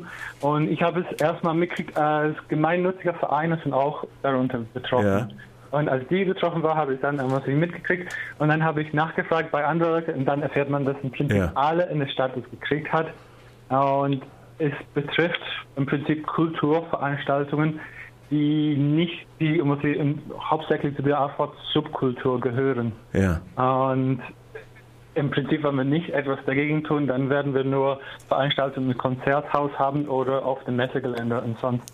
betroffen. Und ich habe es erstmal mitgekriegt, als gemeinnütziger Vereine sind auch darunter betroffen. Ja. Und als die betroffen war, habe ich dann irgendwas mitgekriegt. Und dann habe ich nachgefragt bei anderen Leuten und dann erfährt man, dass im Prinzip Ja. alle in der Stadt das gekriegt hat. Und es betrifft im Prinzip Kulturveranstaltungen, die nicht, die muss ich, im- hauptsächlich zu der Art Subkultur gehören. Ja. Und im Prinzip, wenn wir nicht etwas dagegen tun, dann werden wir nur Veranstaltungen im Konzerthaus haben oder auf dem Messegelände und sonst.